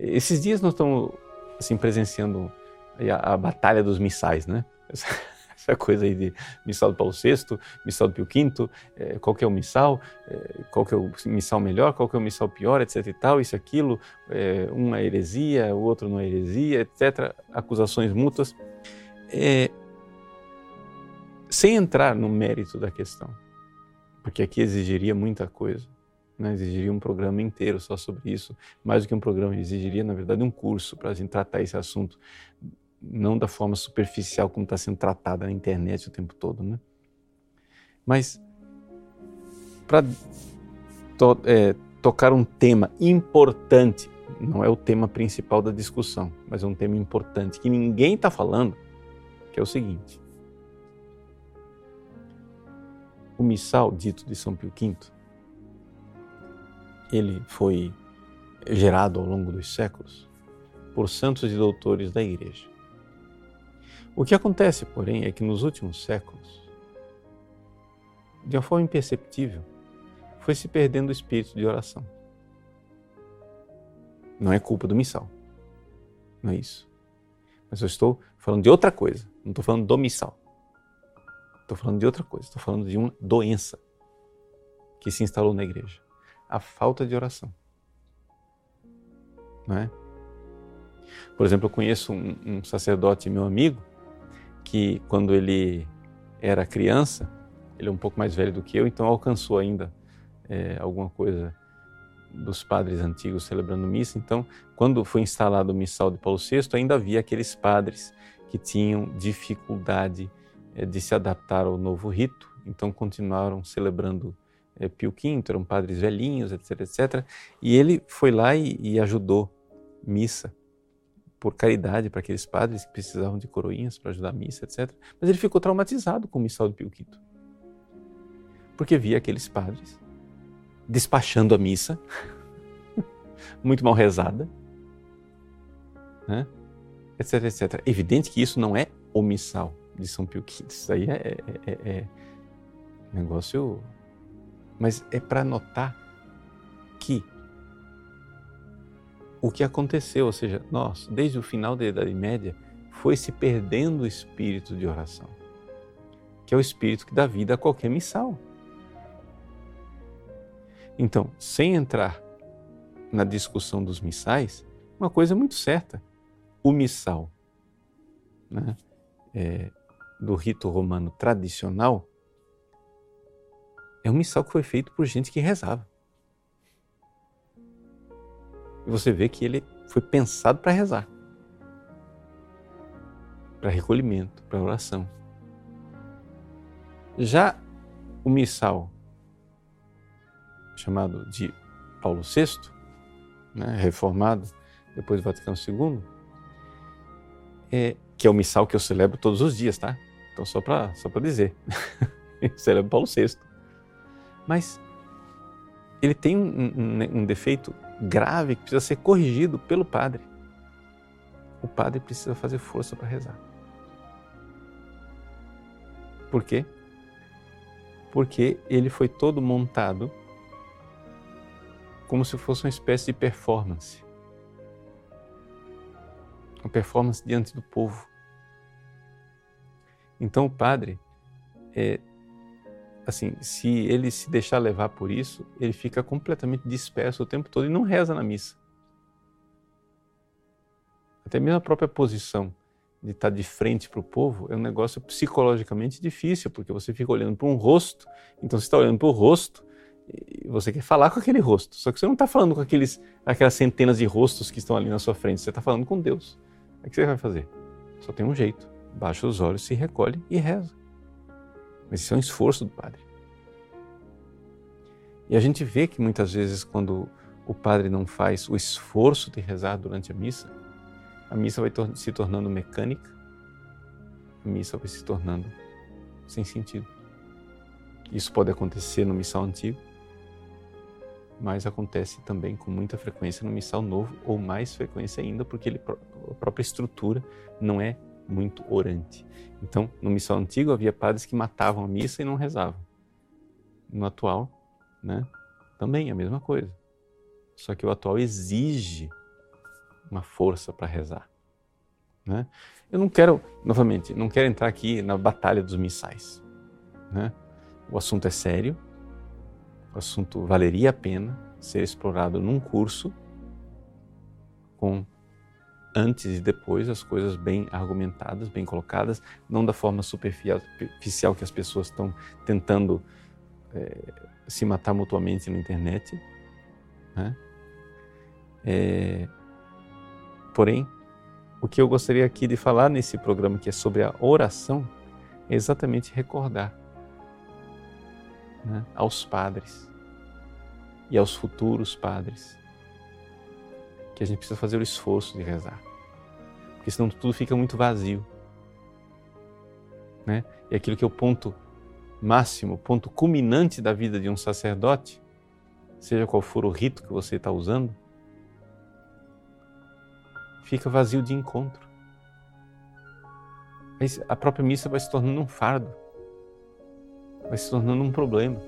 Esses dias nós estamos assim presenciando a, a batalha dos missais, né? Essa, essa, coisa aí de missal do Paulo VI, missal do Pio V, é, qual que é o missal, é, qual que é o missal melhor, qual que é o missal pior, etc e tal, isso aquilo, é, um é heresia, o outro não é heresia, etc. Acusações mútuas. É, sem entrar no mérito da questão, porque aqui exigiria muita coisa né, exigiria um programa inteiro só sobre isso, mais do que um programa, exigiria, na verdade, um curso para a gente tratar esse assunto, não da forma superficial como está sendo tratada na internet o tempo todo. Né? Mas, para to, é, tocar um tema importante, não é o tema principal da discussão, mas é um tema importante que ninguém está falando, que é o seguinte. O missal dito de São Pio V ele foi gerado ao longo dos séculos por santos e doutores da Igreja. O que acontece, porém, é que nos últimos séculos, de uma forma imperceptível, foi se perdendo o espírito de oração. Não é culpa do missal. Não é isso. Mas eu estou falando de outra coisa. Não estou falando do missal. Estou falando de outra coisa. Estou falando de uma doença que se instalou na igreja a falta de oração. Não é? Por exemplo, eu conheço um, um sacerdote meu amigo que quando ele era criança, ele é um pouco mais velho do que eu, então alcançou ainda é, alguma coisa dos padres antigos celebrando missa. Então, quando foi instalado o missal de Paulo VI, ainda havia aqueles padres que tinham dificuldade é, de se adaptar ao novo rito, então continuaram celebrando Pio V, eram padres velhinhos, etc, etc. E ele foi lá e, e ajudou missa por caridade para aqueles padres que precisavam de coroinhas para ajudar a missa, etc. Mas ele ficou traumatizado com o missal do Pio V. Porque via aqueles padres despachando a missa, muito mal rezada, né? etc, etc. Evidente que isso não é o missal de São Pio V. Isso aí é, é, é, é negócio mas é para notar que o que aconteceu, ou seja, nós, desde o final da Idade Média, foi se perdendo o espírito de oração, que é o espírito que dá vida a qualquer missal. Então, sem entrar na discussão dos missais, uma coisa é muito certa: o missal né, é, do rito romano tradicional é um missal que foi feito por gente que rezava. E você vê que ele foi pensado para rezar, para recolhimento, para oração. Já o missal chamado de Paulo VI, né, reformado depois do Vaticano II, é, que é o missal que eu celebro todos os dias, tá? Então, só para só dizer, eu celebro Paulo VI. Mas ele tem um, um, um defeito grave que precisa ser corrigido pelo padre. O padre precisa fazer força para rezar. Por quê? Porque ele foi todo montado como se fosse uma espécie de performance. Uma performance diante do povo. Então o padre é, assim, se ele se deixar levar por isso, ele fica completamente disperso o tempo todo e não reza na missa. Até mesmo a própria posição de estar de frente para o povo é um negócio psicologicamente difícil, porque você fica olhando para um rosto, então você está olhando para o rosto e você quer falar com aquele rosto, só que você não está falando com aqueles, aquelas centenas de rostos que estão ali na sua frente, você está falando com Deus. O que você vai fazer? Só tem um jeito: baixa os olhos, se recolhe e reza. Mas isso é um esforço do padre. E a gente vê que muitas vezes, quando o padre não faz o esforço de rezar durante a missa, a missa vai se tornando mecânica, a missa vai se tornando sem sentido. Isso pode acontecer no missal antigo, mas acontece também com muita frequência no missal novo, ou mais frequência ainda, porque ele, a própria estrutura não é muito orante. Então, no missal antigo havia padres que matavam a missa e não rezavam. No atual, né, também é a mesma coisa. Só que o atual exige uma força para rezar. Né? Eu não quero, novamente, não quero entrar aqui na batalha dos missais. Né? O assunto é sério, o assunto valeria a pena ser explorado num curso com antes e depois as coisas bem argumentadas, bem colocadas, não da forma superficial que as pessoas estão tentando é, se matar mutuamente na internet. Né? É, porém, o que eu gostaria aqui de falar nesse programa que é sobre a oração é exatamente recordar né, aos padres e aos futuros padres que a gente precisa fazer o esforço de rezar, porque senão tudo fica muito vazio. Né? E aquilo que é o ponto máximo, o ponto culminante da vida de um sacerdote, seja qual for o rito que você está usando, fica vazio de encontro. A própria missa vai se tornando um fardo, vai se tornando um problema.